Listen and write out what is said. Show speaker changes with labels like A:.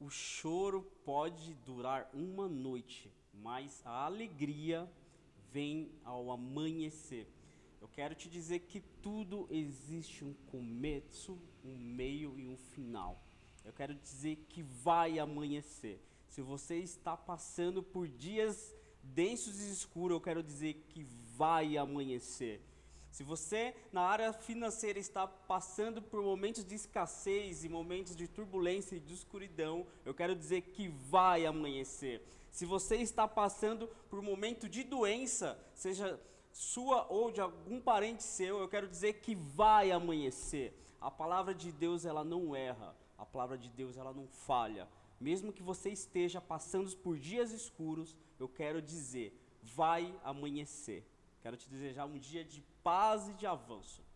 A: O choro pode durar uma noite, mas a alegria vem ao amanhecer. Eu quero te dizer que tudo existe um começo, um meio e um final. Eu quero dizer que vai amanhecer. Se você está passando por dias densos e escuros, eu quero dizer que vai amanhecer. Se você na área financeira está passando por momentos de escassez e momentos de turbulência e de escuridão, eu quero dizer que vai amanhecer. Se você está passando por um momento de doença, seja sua ou de algum parente seu, eu quero dizer que vai amanhecer. A palavra de Deus ela não erra, a palavra de Deus ela não falha. Mesmo que você esteja passando por dias escuros, eu quero dizer, vai amanhecer. Quero te desejar um dia de paz e de avanço.